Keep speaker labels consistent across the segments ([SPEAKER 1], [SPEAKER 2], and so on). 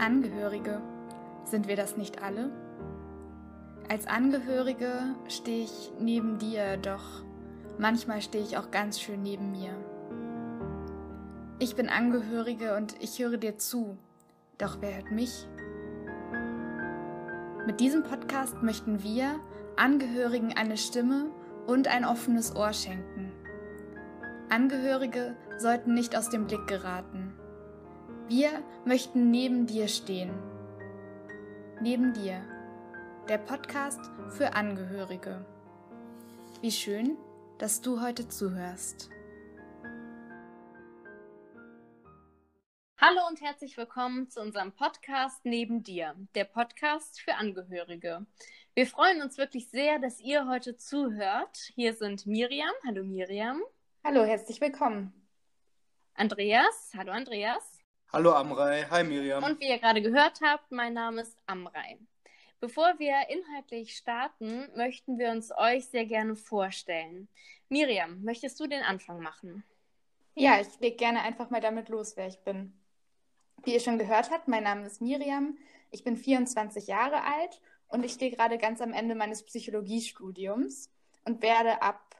[SPEAKER 1] Angehörige, sind wir das nicht alle? Als Angehörige stehe ich neben dir, doch manchmal stehe ich auch ganz schön neben mir. Ich bin Angehörige und ich höre dir zu, doch wer hört mich? Mit diesem Podcast möchten wir Angehörigen eine Stimme und ein offenes Ohr schenken. Angehörige sollten nicht aus dem Blick geraten. Wir möchten neben dir stehen. Neben dir. Der Podcast für Angehörige. Wie schön, dass du heute zuhörst.
[SPEAKER 2] Hallo und herzlich willkommen zu unserem Podcast Neben dir, der Podcast für Angehörige. Wir freuen uns wirklich sehr, dass ihr heute zuhört. Hier sind Miriam. Hallo Miriam.
[SPEAKER 1] Hallo, herzlich willkommen.
[SPEAKER 2] Andreas. Hallo Andreas.
[SPEAKER 3] Hallo Amrei, hi Miriam.
[SPEAKER 2] Und wie ihr gerade gehört habt, mein Name ist Amrei. Bevor wir inhaltlich starten, möchten wir uns euch sehr gerne vorstellen. Miriam, möchtest du den Anfang machen?
[SPEAKER 1] Ja, ich lege gerne einfach mal damit los, wer ich bin. Wie ihr schon gehört habt, mein Name ist Miriam, ich bin 24 Jahre alt und ich stehe gerade ganz am Ende meines Psychologiestudiums und werde ab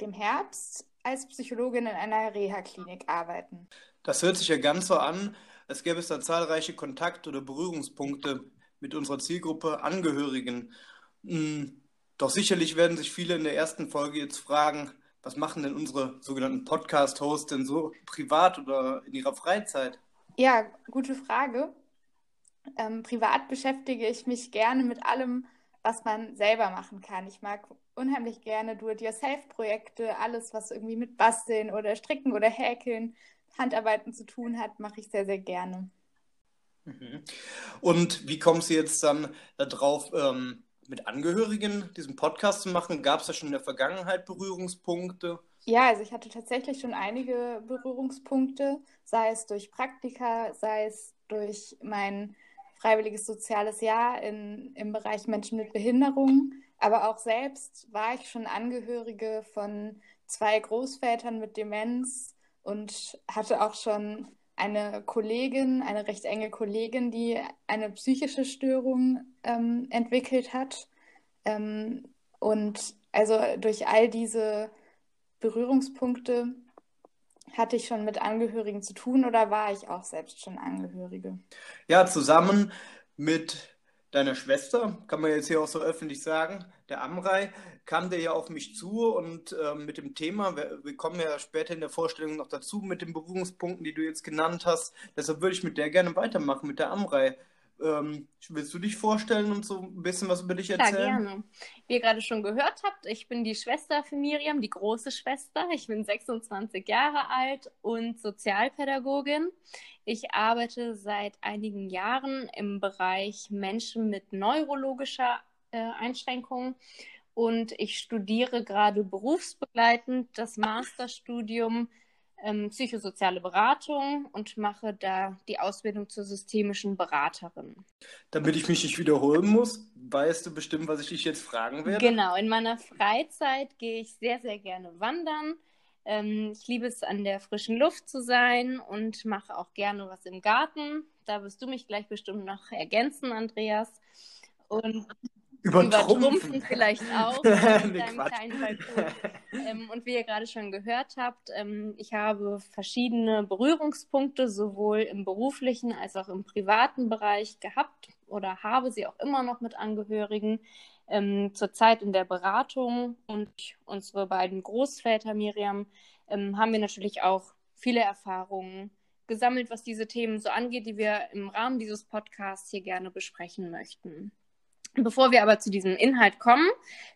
[SPEAKER 1] dem Herbst als Psychologin in einer Reha-Klinik arbeiten.
[SPEAKER 3] Das hört sich ja ganz so an, als gäbe es da zahlreiche Kontakt- oder Berührungspunkte mit unserer Zielgruppe Angehörigen. Hm, doch sicherlich werden sich viele in der ersten Folge jetzt fragen, was machen denn unsere sogenannten Podcast-Hosts denn so privat oder in ihrer Freizeit?
[SPEAKER 1] Ja, gute Frage. Ähm, privat beschäftige ich mich gerne mit allem, was man selber machen kann. Ich mag unheimlich gerne Do-it-yourself-Projekte, alles, was irgendwie mit Basteln oder Stricken oder Häkeln Handarbeiten zu tun hat, mache ich sehr, sehr gerne.
[SPEAKER 3] Mhm. Und wie kommst du jetzt dann darauf, ähm, mit Angehörigen diesen Podcast zu machen? Gab es da schon in der Vergangenheit Berührungspunkte?
[SPEAKER 1] Ja, also ich hatte tatsächlich schon einige Berührungspunkte, sei es durch Praktika, sei es durch mein freiwilliges soziales Jahr in, im Bereich Menschen mit Behinderungen. Aber auch selbst war ich schon Angehörige von zwei Großvätern mit Demenz, und hatte auch schon eine Kollegin, eine recht enge Kollegin, die eine psychische Störung ähm, entwickelt hat. Ähm, und also durch all diese Berührungspunkte hatte ich schon mit Angehörigen zu tun oder war ich auch selbst schon Angehörige?
[SPEAKER 3] Ja, zusammen mit deiner Schwester, kann man jetzt hier auch so öffentlich sagen, der Amrei, kam der ja auf mich zu und äh, mit dem Thema, wir, wir, kommen ja später in der Vorstellung noch dazu, mit den Berührungspunkten, die du jetzt genannt hast. Deshalb würde ich mit der gerne weitermachen, mit der Amrei. Ähm, willst du dich vorstellen und so ein bisschen was über dich erzählen?
[SPEAKER 2] Ja, gerne. Wie ihr gerade schon gehört habt, ich bin die Schwester für Miriam, die große Schwester. Ich bin 26 Jahre alt und Sozialpädagogin. Ich arbeite seit einigen Jahren im Bereich Menschen mit neurologischer äh, Einschränkung und ich studiere gerade berufsbegleitend das Masterstudium ähm, psychosoziale Beratung und mache da die Ausbildung zur systemischen Beraterin.
[SPEAKER 3] Damit ich mich nicht wiederholen muss, weißt du bestimmt, was ich dich jetzt fragen werde?
[SPEAKER 2] Genau, in meiner Freizeit gehe ich sehr, sehr gerne wandern. Ähm, ich liebe es, an der frischen Luft zu sein und mache auch gerne was im Garten. Da wirst du mich gleich bestimmt noch ergänzen, Andreas. Und
[SPEAKER 3] Übertrumpfen.
[SPEAKER 2] Übertrumpfen vielleicht auch mit deinem kleinen Balkon. Ähm, und wie ihr gerade schon gehört habt, ähm, ich habe verschiedene Berührungspunkte sowohl im beruflichen als auch im privaten Bereich gehabt oder habe sie auch immer noch mit Angehörigen. Ähm, zurzeit in der Beratung und unsere beiden Großväter Miriam ähm, haben wir natürlich auch viele Erfahrungen gesammelt, was diese Themen so angeht, die wir im Rahmen dieses Podcasts hier gerne besprechen möchten. Bevor wir aber zu diesem Inhalt kommen,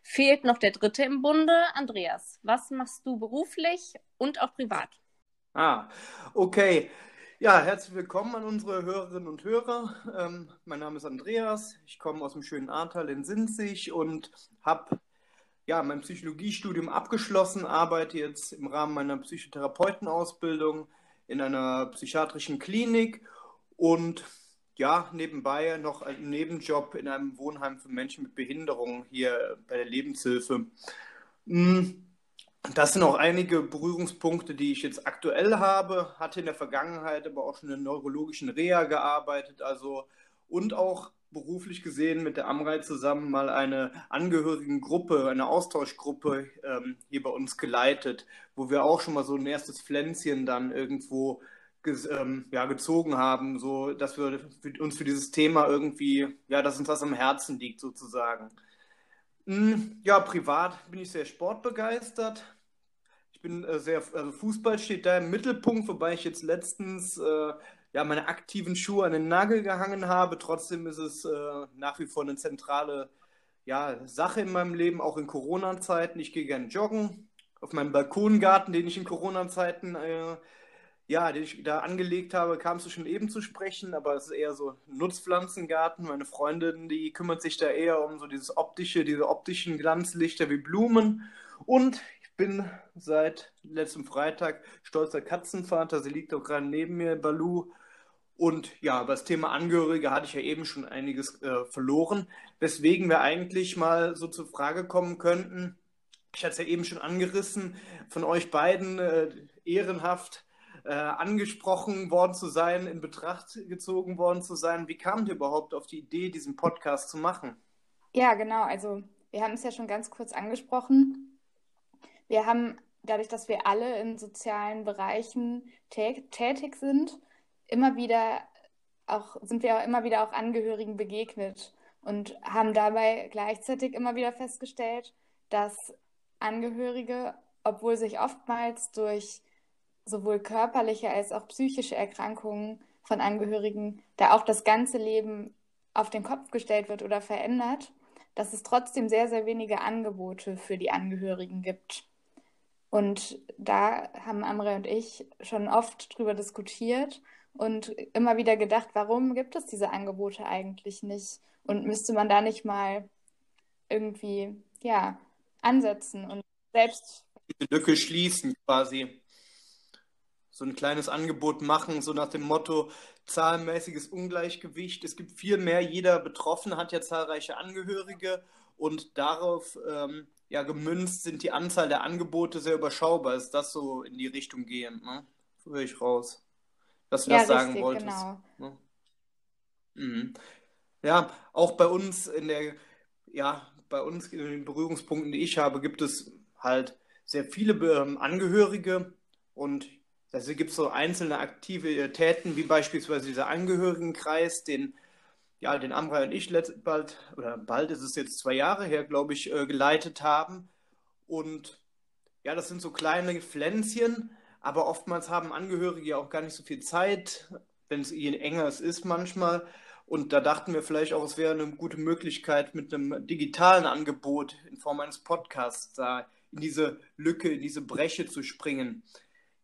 [SPEAKER 2] fehlt noch der dritte im Bunde. Andreas, was machst du beruflich und auch privat?
[SPEAKER 3] Ah, okay. Ja, herzlich willkommen an unsere Hörerinnen und Hörer. Ähm, mein Name ist Andreas. Ich komme aus dem schönen Ahrtal in Sinzig und habe ja, mein Psychologiestudium abgeschlossen, arbeite jetzt im Rahmen meiner Psychotherapeutenausbildung in einer psychiatrischen Klinik und ja, nebenbei noch einen Nebenjob in einem Wohnheim für Menschen mit Behinderung hier bei der Lebenshilfe. Hm, das sind auch einige Berührungspunkte, die ich jetzt aktuell habe. Hatte in der Vergangenheit aber auch schon in neurologischen Reha gearbeitet, also und auch beruflich gesehen mit der Amrei zusammen mal eine Angehörigengruppe, eine Austauschgruppe ähm, hier bei uns geleitet, wo wir auch schon mal so ein erstes Pflänzchen dann irgendwo ähm, ja, gezogen haben, so dass wir uns für dieses Thema irgendwie, ja, dass uns das am Herzen liegt sozusagen. Hm, ja, privat bin ich sehr sportbegeistert. Ich bin äh, sehr, also Fußball steht da im Mittelpunkt, wobei ich jetzt letztens äh, ja, meine aktiven Schuhe an den Nagel gehangen habe. Trotzdem ist es äh, nach wie vor eine zentrale ja, Sache in meinem Leben, auch in Corona-Zeiten. Ich gehe gerne joggen. Auf meinem Balkongarten, den ich in Corona-Zeiten äh, ja, den ich da angelegt habe, kamst du schon eben zu sprechen, aber es ist eher so Nutzpflanzengarten. Meine Freundin, die kümmert sich da eher um so dieses optische, diese optischen Glanzlichter wie Blumen. Und ich bin seit letztem Freitag stolzer Katzenvater. Sie liegt auch gerade neben mir, Balu. Und ja, über das Thema Angehörige hatte ich ja eben schon einiges äh, verloren, weswegen wir eigentlich mal so zur Frage kommen könnten. Ich hatte es ja eben schon angerissen, von euch beiden äh, ehrenhaft äh, angesprochen worden zu sein, in Betracht gezogen worden zu sein. Wie kamt ihr überhaupt auf die Idee, diesen Podcast zu machen?
[SPEAKER 1] Ja, genau. Also wir haben es ja schon ganz kurz angesprochen. Wir haben dadurch, dass wir alle in sozialen Bereichen tätig sind, immer wieder auch, sind wir auch immer wieder auch Angehörigen begegnet und haben dabei gleichzeitig immer wieder festgestellt, dass Angehörige, obwohl sich oftmals durch sowohl körperliche als auch psychische Erkrankungen von Angehörigen da auch das ganze Leben auf den Kopf gestellt wird oder verändert, dass es trotzdem sehr, sehr wenige Angebote für die Angehörigen gibt. Und da haben Amre und ich schon oft drüber diskutiert und immer wieder gedacht, warum gibt es diese Angebote eigentlich nicht? Und müsste man da nicht mal irgendwie, ja, ansetzen und selbst.
[SPEAKER 3] Die Lücke schließen quasi. So ein kleines Angebot machen, so nach dem Motto, zahlenmäßiges Ungleichgewicht. Es gibt viel mehr, jeder Betroffene hat ja zahlreiche Angehörige und darauf ähm, ja, gemünzt sind die Anzahl der Angebote sehr überschaubar. Ist das so in die Richtung gehend, ne? Höre ich raus dass du ja, das sagen richtig, wolltest. Genau. Ne? Mhm. Ja, auch bei uns in der, ja, bei uns in den Berührungspunkten, die ich habe, gibt es halt sehr viele ähm, Angehörige und also gibt es so einzelne Aktivitäten, wie beispielsweise dieser Angehörigenkreis, den ja, den Amra und ich bald, oder bald ist es jetzt zwei Jahre her, glaube ich, äh, geleitet haben. Und ja, das sind so kleine Pflänzchen, aber oftmals haben Angehörige ja auch gar nicht so viel Zeit, wenn es je enger es ist manchmal. Und da dachten wir vielleicht auch, es wäre eine gute Möglichkeit, mit einem digitalen Angebot in Form eines Podcasts da in diese Lücke, in diese Breche zu springen.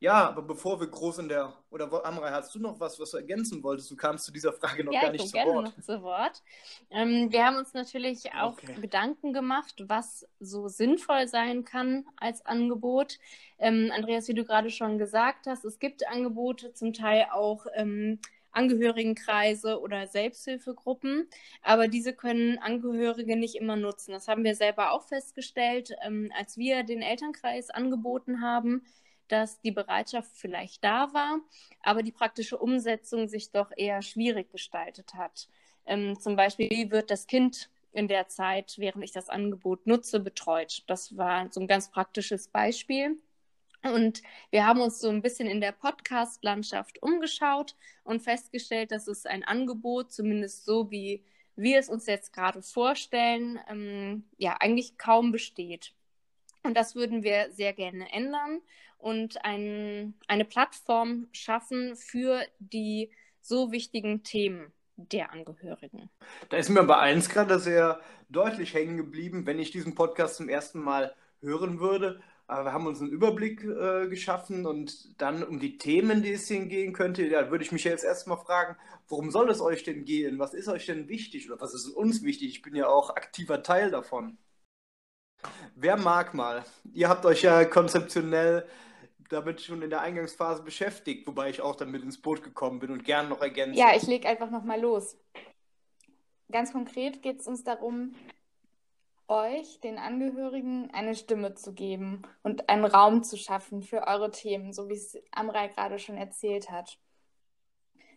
[SPEAKER 3] Ja, aber bevor wir groß in der, oder Amrei, hast du noch was, was du ergänzen wolltest? Du kamst zu dieser Frage noch ja, gar nicht zu Wort.
[SPEAKER 2] Noch zu Wort. Ähm, wir haben uns natürlich auch okay. Gedanken gemacht, was so sinnvoll sein kann als Angebot. Ähm, Andreas, wie du gerade schon gesagt hast, es gibt Angebote, zum Teil auch ähm, Angehörigenkreise oder Selbsthilfegruppen, aber diese können Angehörige nicht immer nutzen. Das haben wir selber auch festgestellt, ähm, als wir den Elternkreis angeboten haben dass die Bereitschaft vielleicht da war, aber die praktische Umsetzung sich doch eher schwierig gestaltet hat. Ähm, zum Beispiel, wie wird das Kind in der Zeit, während ich das Angebot nutze, betreut? Das war so ein ganz praktisches Beispiel. Und wir haben uns so ein bisschen in der Podcast-Landschaft umgeschaut und festgestellt, dass es ein Angebot, zumindest so wie wir es uns jetzt gerade vorstellen, ähm, ja, eigentlich kaum besteht. Und das würden wir sehr gerne ändern und ein, eine Plattform schaffen für die so wichtigen Themen der Angehörigen.
[SPEAKER 3] Da ist mir bei eins gerade sehr deutlich hängen geblieben, wenn ich diesen Podcast zum ersten Mal hören würde. Aber wir haben uns einen Überblick äh, geschaffen und dann um die Themen, die es hier gehen könnte, da würde ich mich jetzt erstmal fragen, worum soll es euch denn gehen? Was ist euch denn wichtig oder was ist uns wichtig? Ich bin ja auch aktiver Teil davon. Wer mag mal? Ihr habt euch ja konzeptionell damit schon in der Eingangsphase beschäftigt, wobei ich auch damit ins Boot gekommen bin und gern noch ergänze.
[SPEAKER 1] Ja, ich lege einfach nochmal los. Ganz konkret geht es uns darum, euch, den Angehörigen, eine Stimme zu geben und einen Raum zu schaffen für eure Themen, so wie es Amrei gerade schon erzählt hat.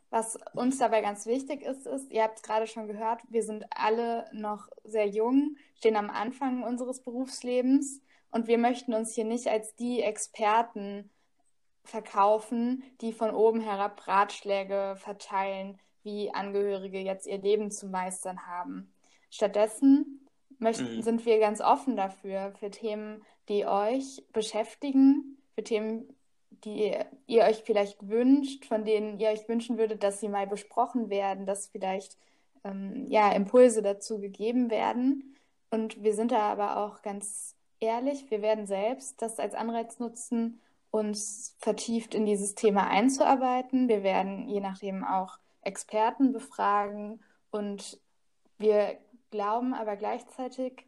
[SPEAKER 1] Was uns dabei ganz wichtig ist, ist, ihr habt es gerade schon gehört, wir sind alle noch sehr jung, stehen am Anfang unseres Berufslebens und wir möchten uns hier nicht als die Experten verkaufen, die von oben herab Ratschläge verteilen, wie Angehörige jetzt ihr Leben zu meistern haben. Stattdessen möchten, mhm. sind wir ganz offen dafür, für Themen, die euch beschäftigen, für Themen, die ihr euch vielleicht wünscht, von denen ihr euch wünschen würdet, dass sie mal besprochen werden, dass vielleicht ähm, ja, Impulse dazu gegeben werden. Und wir sind da aber auch ganz ehrlich, wir werden selbst das als Anreiz nutzen, uns vertieft in dieses Thema einzuarbeiten. Wir werden je nachdem auch Experten befragen und wir glauben aber gleichzeitig,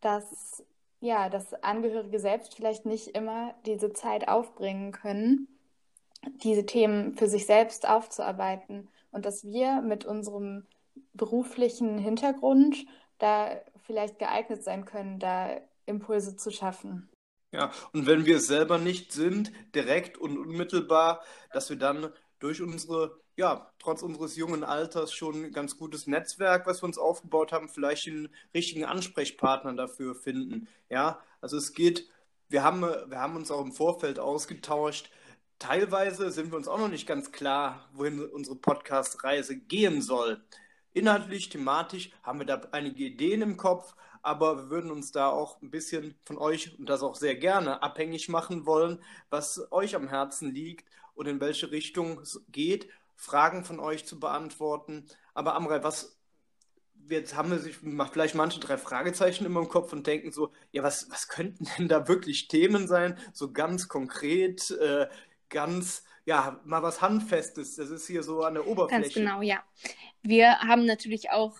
[SPEAKER 1] dass ja, dass Angehörige selbst vielleicht nicht immer diese Zeit aufbringen können, diese Themen für sich selbst aufzuarbeiten und dass wir mit unserem beruflichen Hintergrund da vielleicht geeignet sein können, da Impulse zu schaffen.
[SPEAKER 3] Ja, und wenn wir es selber nicht sind, direkt und unmittelbar, dass wir dann durch unsere ja, trotz unseres jungen Alters schon ein ganz gutes Netzwerk, was wir uns aufgebaut haben, vielleicht den richtigen Ansprechpartner dafür finden. Ja, also es geht, wir haben, wir haben uns auch im Vorfeld ausgetauscht. Teilweise sind wir uns auch noch nicht ganz klar, wohin unsere Podcast-Reise gehen soll. Inhaltlich, thematisch haben wir da einige Ideen im Kopf, aber wir würden uns da auch ein bisschen von euch und das auch sehr gerne abhängig machen wollen, was euch am Herzen liegt und in welche Richtung es geht Fragen von euch zu beantworten. Aber Amrei, was jetzt haben wir sich macht vielleicht manche drei Fragezeichen immer im Kopf und denken so, ja, was, was könnten denn da wirklich Themen sein? So ganz konkret, äh, ganz, ja, mal was Handfestes. Das ist hier so an der Oberfläche.
[SPEAKER 2] Ganz genau, ja. Wir haben natürlich auch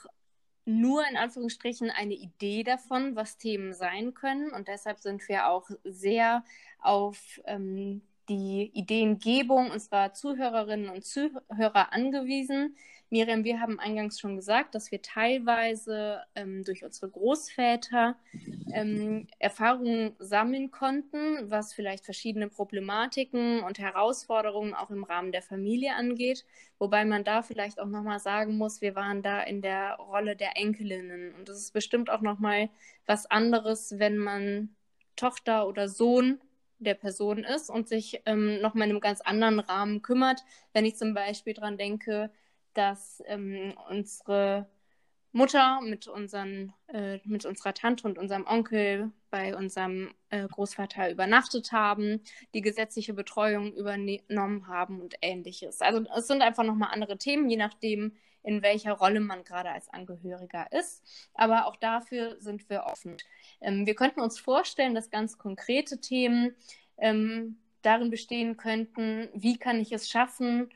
[SPEAKER 2] nur in Anführungsstrichen eine Idee davon, was Themen sein können. Und deshalb sind wir auch sehr auf ähm, die Ideengebung unserer Zuhörerinnen und Zuhörer angewiesen. Miriam, wir haben eingangs schon gesagt, dass wir teilweise ähm, durch unsere Großväter ähm, Erfahrungen sammeln konnten, was vielleicht verschiedene Problematiken und Herausforderungen auch im Rahmen der Familie angeht. Wobei man da vielleicht auch nochmal sagen muss, wir waren da in der Rolle der Enkelinnen. Und es ist bestimmt auch nochmal was anderes, wenn man Tochter oder Sohn der Person ist und sich ähm, nochmal in einem ganz anderen Rahmen kümmert. Wenn ich zum Beispiel daran denke, dass ähm, unsere Mutter mit, unseren, äh, mit unserer Tante und unserem Onkel bei unserem äh, Großvater übernachtet haben, die gesetzliche Betreuung übernommen haben und ähnliches. Also es sind einfach nochmal andere Themen, je nachdem, in welcher Rolle man gerade als Angehöriger ist. Aber auch dafür sind wir offen. Ähm, wir könnten uns vorstellen, dass ganz konkrete Themen ähm, darin bestehen könnten, wie kann ich es schaffen,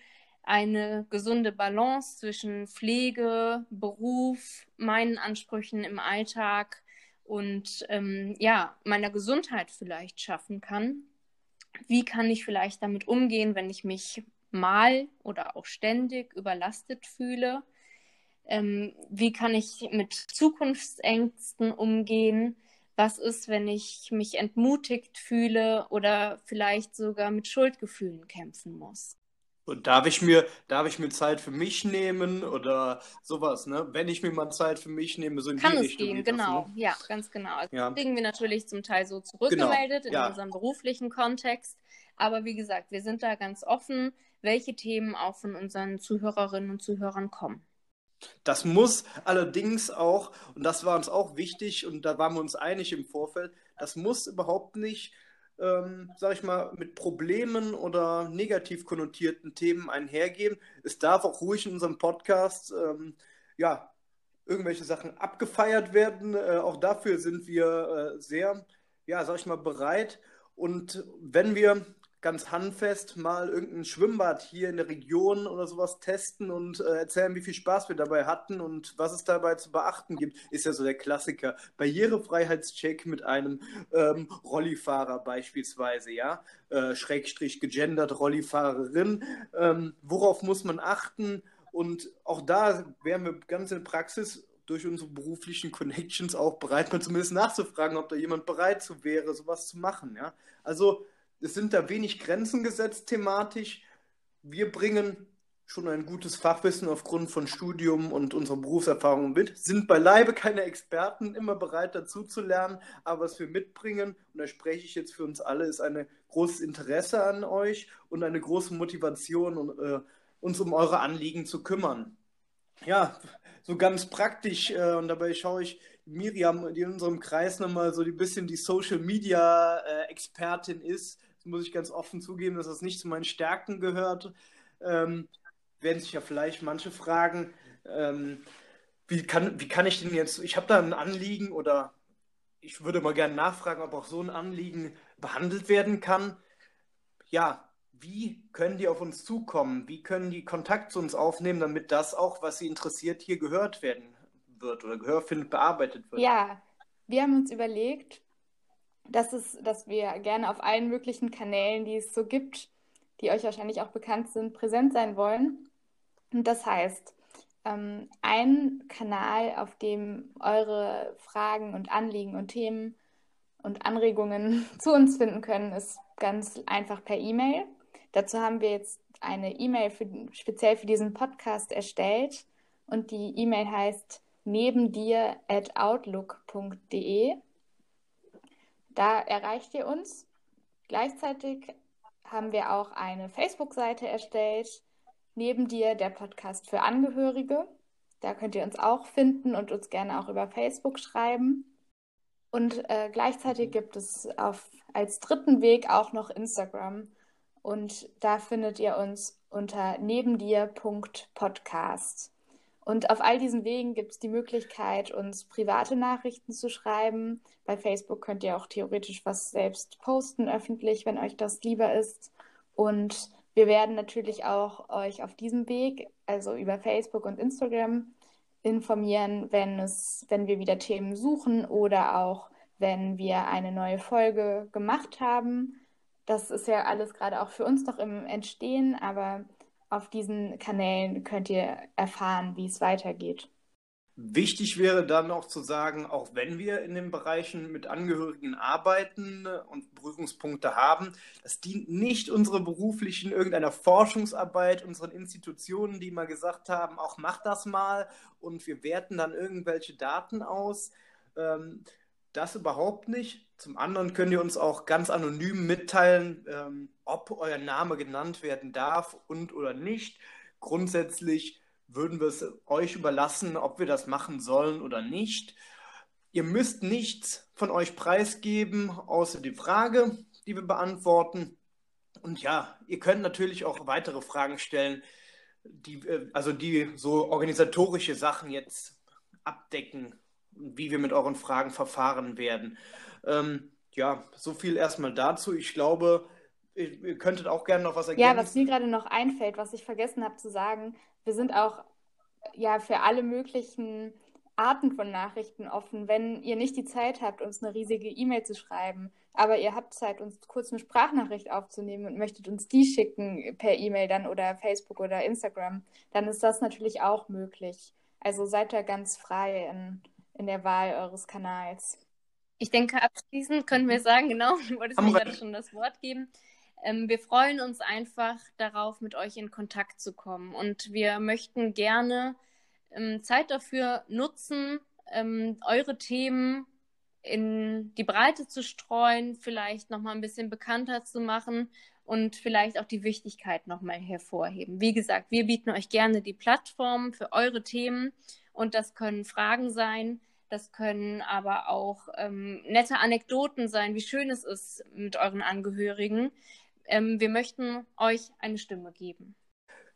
[SPEAKER 2] eine gesunde Balance zwischen Pflege, Beruf, meinen Ansprüchen im Alltag und ähm, ja, meiner Gesundheit vielleicht schaffen kann. Wie kann ich vielleicht damit umgehen, wenn ich mich mal oder auch ständig überlastet fühle? Ähm, wie kann ich mit Zukunftsängsten umgehen? Was ist, wenn ich mich entmutigt fühle oder vielleicht sogar mit Schuldgefühlen kämpfen muss?
[SPEAKER 3] Und darf ich mir, darf ich mir Zeit für mich nehmen oder sowas, ne? Wenn ich mir mal Zeit für mich nehme, so in
[SPEAKER 2] Kann
[SPEAKER 3] die
[SPEAKER 2] es
[SPEAKER 3] Richtung
[SPEAKER 2] gehen, genau. Das, ne? Ja, ganz genau. Also
[SPEAKER 3] ja.
[SPEAKER 2] kriegen wir natürlich zum Teil so zurückgemeldet
[SPEAKER 3] genau. ja.
[SPEAKER 2] in unserem beruflichen Kontext. Aber wie gesagt, wir sind da ganz offen, welche Themen auch von unseren Zuhörerinnen und Zuhörern kommen.
[SPEAKER 3] Das muss allerdings auch, und das war uns auch wichtig, und da waren wir uns einig im Vorfeld, das muss überhaupt nicht, ähm, sag ich mal, mit Problemen oder negativ konnotierten Themen einhergehen. Es darf auch ruhig in unserem Podcast, ähm, ja, irgendwelche Sachen abgefeiert werden. Äh, auch dafür sind wir äh, sehr, ja, sag ich mal, bereit. Und wenn wir ganz handfest mal irgendein Schwimmbad hier in der Region oder sowas testen und äh, erzählen, wie viel Spaß wir dabei hatten und was es dabei zu beachten gibt, ist ja so der Klassiker. Barrierefreiheitscheck mit einem ähm, Rollifahrer beispielsweise, ja, äh, Schrägstrich gegendert Rollifahrerin. Ähm, worauf muss man achten? Und auch da wären wir ganz in Praxis durch unsere beruflichen Connections auch bereit, mal zumindest nachzufragen, ob da jemand bereit zu wäre, sowas zu machen. Ja? Also es sind da wenig Grenzen gesetzt thematisch. Wir bringen schon ein gutes Fachwissen aufgrund von Studium und unserer Berufserfahrung mit, sind beileibe keine Experten, immer bereit dazu zu lernen, aber was wir mitbringen, und da spreche ich jetzt für uns alle, ist ein großes Interesse an euch und eine große Motivation, äh, uns um eure Anliegen zu kümmern. Ja, so ganz praktisch, äh, und dabei schaue ich Miriam, die in unserem Kreis nochmal so ein bisschen die Social Media äh, Expertin ist. Das muss ich ganz offen zugeben, dass das nicht zu meinen Stärken gehört. Ähm, werden sich ja vielleicht manche fragen, ähm, wie, kann, wie kann ich denn jetzt, ich habe da ein Anliegen oder ich würde mal gerne nachfragen, ob auch so ein Anliegen behandelt werden kann. Ja, wie können die auf uns zukommen? Wie können die Kontakt zu uns aufnehmen, damit das auch, was sie interessiert, hier gehört werden wird oder Gehör findet, bearbeitet wird?
[SPEAKER 1] Ja, wir haben uns überlegt, dass, es, dass wir gerne auf allen möglichen Kanälen, die es so gibt, die euch wahrscheinlich auch bekannt sind, präsent sein wollen. Und das heißt, ähm, ein Kanal, auf dem eure Fragen und Anliegen und Themen und Anregungen zu uns finden können, ist ganz einfach per E-Mail. Dazu haben wir jetzt eine E-Mail speziell für diesen Podcast erstellt und die E-Mail heißt neben dir at outlook.de. Da erreicht ihr uns. Gleichzeitig haben wir auch eine Facebook-Seite erstellt, Neben dir der Podcast für Angehörige. Da könnt ihr uns auch finden und uns gerne auch über Facebook schreiben. Und äh, gleichzeitig gibt es auf, als dritten Weg auch noch Instagram. Und da findet ihr uns unter nebendir.podcast. Und auf all diesen Wegen gibt es die Möglichkeit, uns private Nachrichten zu schreiben. Bei Facebook könnt ihr auch theoretisch was selbst posten öffentlich, wenn euch das lieber ist. Und wir werden natürlich auch euch auf diesem Weg, also über Facebook und Instagram, informieren, wenn, es, wenn wir wieder Themen suchen oder auch wenn wir eine neue Folge gemacht haben. Das ist ja alles gerade auch für uns noch im Entstehen, aber auf diesen Kanälen könnt ihr erfahren, wie es weitergeht.
[SPEAKER 3] Wichtig wäre dann auch zu sagen, auch wenn wir in den Bereichen mit Angehörigen arbeiten und Berührungspunkte haben, das dient nicht unserer beruflichen irgendeiner Forschungsarbeit, unseren Institutionen, die mal gesagt haben, auch mach das mal und wir werten dann irgendwelche Daten aus. Ähm, das überhaupt nicht. Zum anderen könnt ihr uns auch ganz anonym mitteilen, ähm, ob euer Name genannt werden darf und oder nicht. Grundsätzlich würden wir es euch überlassen, ob wir das machen sollen oder nicht. Ihr müsst nichts von euch preisgeben, außer die Frage, die wir beantworten. Und ja, ihr könnt natürlich auch weitere Fragen stellen, die, äh, also die so organisatorische Sachen jetzt abdecken, wie wir mit euren Fragen verfahren werden. Ähm, ja, so viel erstmal dazu. Ich glaube, ihr könntet auch gerne noch was
[SPEAKER 1] ergänzen. Ja, was mir gerade noch einfällt, was ich vergessen habe zu sagen, wir sind auch ja für alle möglichen Arten von Nachrichten offen. Wenn ihr nicht die Zeit habt, uns eine riesige E-Mail zu schreiben, aber ihr habt Zeit, uns kurz eine Sprachnachricht aufzunehmen und möchtet uns die schicken per E-Mail dann oder Facebook oder Instagram, dann ist das natürlich auch möglich. Also seid da ganz frei in, in der Wahl eures Kanals.
[SPEAKER 2] Ich denke, abschließend können wir sagen, genau, du wolltest mir gerade schon das Wort geben. Ähm, wir freuen uns einfach darauf, mit euch in Kontakt zu kommen. Und wir möchten gerne ähm, Zeit dafür nutzen, ähm, eure Themen in die Breite zu streuen, vielleicht nochmal ein bisschen bekannter zu machen und vielleicht auch die Wichtigkeit nochmal hervorheben. Wie gesagt, wir bieten euch gerne die Plattform für eure Themen und das können Fragen sein, das können aber auch ähm, nette Anekdoten sein, wie schön es ist mit euren Angehörigen. Ähm, wir möchten euch eine Stimme geben.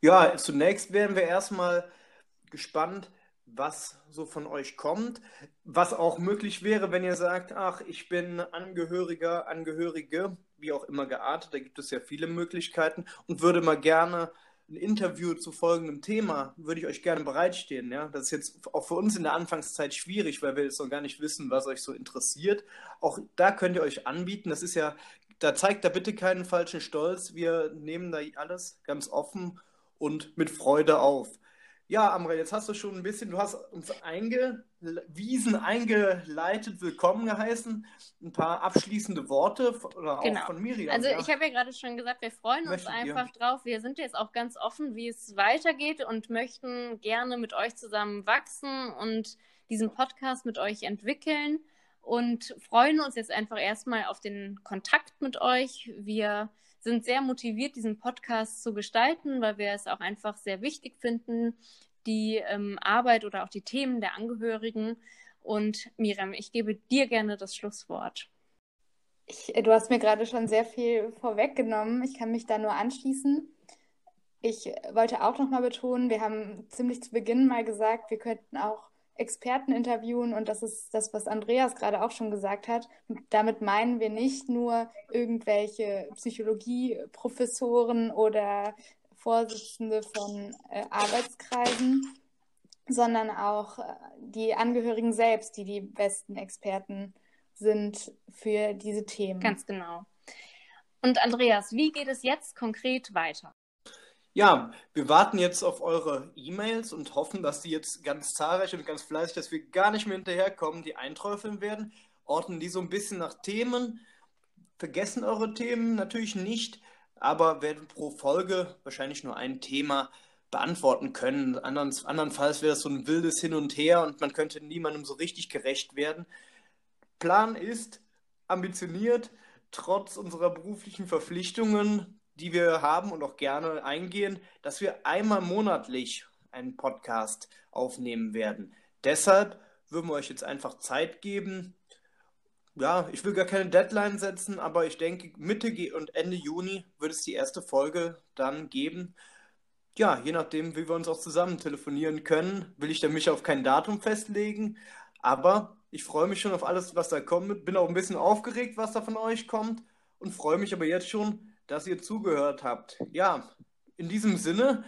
[SPEAKER 3] Ja, zunächst werden wir erstmal gespannt, was so von euch kommt, was auch möglich wäre, wenn ihr sagt, ach, ich bin Angehöriger, Angehörige, wie auch immer geartet, da gibt es ja viele Möglichkeiten. Und würde mal gerne ein Interview zu folgendem Thema, würde ich euch gerne bereitstehen. Ja? Das ist jetzt auch für uns in der Anfangszeit schwierig, weil wir jetzt noch gar nicht wissen, was euch so interessiert. Auch da könnt ihr euch anbieten. Das ist ja da zeigt da bitte keinen falschen Stolz. Wir nehmen da alles ganz offen und mit Freude auf. Ja, Amra, jetzt hast du schon ein bisschen, du hast uns eingewiesen, eingeleitet, willkommen geheißen. Ein paar abschließende Worte oder auch genau. von Miriam.
[SPEAKER 2] Also ja. ich habe ja gerade schon gesagt, wir freuen Möchtet uns einfach ihr? drauf. Wir sind jetzt auch ganz offen, wie es weitergeht und möchten gerne mit euch zusammen wachsen und diesen Podcast mit euch entwickeln und freuen uns jetzt einfach erstmal auf den Kontakt mit euch. Wir sind sehr motiviert, diesen Podcast zu gestalten, weil wir es auch einfach sehr wichtig finden, die ähm, Arbeit oder auch die Themen der Angehörigen. Und Miriam, ich gebe dir gerne das Schlusswort.
[SPEAKER 1] Ich, du hast mir gerade schon sehr viel vorweggenommen. Ich kann mich da nur anschließen. Ich wollte auch nochmal betonen, wir haben ziemlich zu Beginn mal gesagt, wir könnten auch Experten interviewen und das ist das, was Andreas gerade auch schon gesagt hat. Damit meinen wir nicht nur irgendwelche Psychologieprofessoren oder Vorsitzende von äh, Arbeitskreisen, sondern auch äh, die Angehörigen selbst, die die besten Experten sind für diese Themen.
[SPEAKER 2] Ganz genau. Und Andreas, wie geht es jetzt konkret weiter?
[SPEAKER 3] Ja, wir warten jetzt auf eure E-Mails und hoffen, dass die jetzt ganz zahlreich und ganz fleißig, dass wir gar nicht mehr hinterherkommen, die einträufeln werden. Ordnen die so ein bisschen nach Themen. Vergessen eure Themen natürlich nicht, aber werden pro Folge wahrscheinlich nur ein Thema beantworten können. Andern, andernfalls wäre es so ein wildes Hin und Her und man könnte niemandem so richtig gerecht werden. Plan ist ambitioniert, trotz unserer beruflichen Verpflichtungen die wir haben und auch gerne eingehen, dass wir einmal monatlich einen Podcast aufnehmen werden. Deshalb würden wir euch jetzt einfach Zeit geben. Ja, ich will gar keine Deadline setzen, aber ich denke, Mitte und Ende Juni wird es die erste Folge dann geben. Ja, je nachdem, wie wir uns auch zusammen telefonieren können, will ich mich auf kein Datum festlegen. Aber ich freue mich schon auf alles, was da kommt. Bin auch ein bisschen aufgeregt, was da von euch kommt. Und freue mich aber jetzt schon, dass ihr zugehört habt. Ja, in diesem Sinne,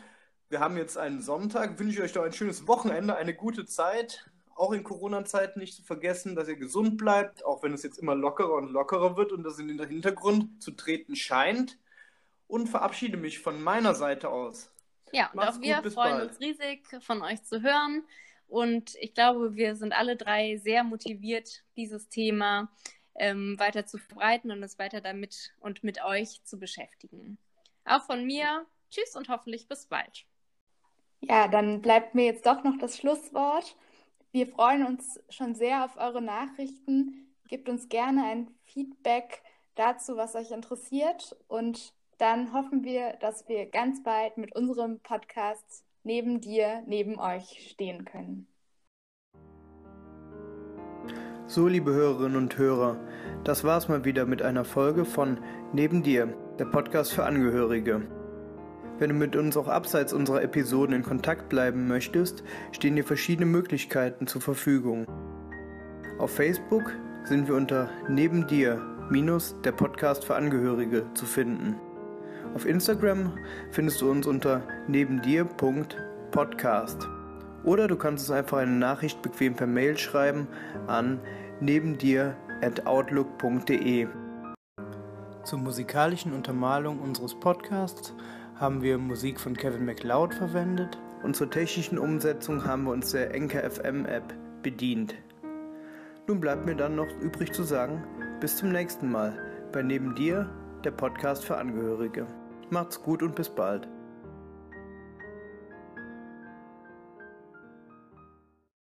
[SPEAKER 3] wir haben jetzt einen Sonntag, wünsche ich euch doch ein schönes Wochenende, eine gute Zeit. Auch in Corona-Zeiten nicht zu vergessen, dass ihr gesund bleibt, auch wenn es jetzt immer lockerer und lockerer wird und das in den Hintergrund zu treten scheint. Und verabschiede mich von meiner Seite aus.
[SPEAKER 2] Ja, Macht's und auch wir freuen bald. uns riesig, von euch zu hören. Und ich glaube, wir sind alle drei sehr motiviert, dieses Thema ähm, weiter zu verbreiten und es weiter damit und mit euch zu beschäftigen. Auch von mir, tschüss und hoffentlich bis bald.
[SPEAKER 1] Ja, dann bleibt mir jetzt doch noch das Schlusswort. Wir freuen uns schon sehr auf eure Nachrichten. Gebt uns gerne ein Feedback dazu, was euch interessiert. Und dann hoffen wir, dass wir ganz bald mit unserem Podcast neben dir, neben euch stehen können.
[SPEAKER 3] So, liebe Hörerinnen und Hörer, das war's mal wieder mit einer Folge von Neben dir, der Podcast für Angehörige. Wenn du mit uns auch abseits unserer Episoden in Kontakt bleiben möchtest, stehen dir verschiedene Möglichkeiten zur Verfügung. Auf Facebook sind wir unter Neben dir minus der Podcast für Angehörige zu finden. Auf Instagram findest du uns unter nebendir.podcast. Oder du kannst uns einfach eine Nachricht bequem per Mail schreiben an nebendir@outlook.de. Zur musikalischen Untermalung unseres Podcasts haben wir Musik von Kevin MacLeod verwendet und zur technischen Umsetzung haben wir uns der Enker FM App bedient. Nun bleibt mir dann noch übrig zu sagen, bis zum nächsten Mal bei Neben dir, der Podcast für Angehörige. Macht's gut und bis bald.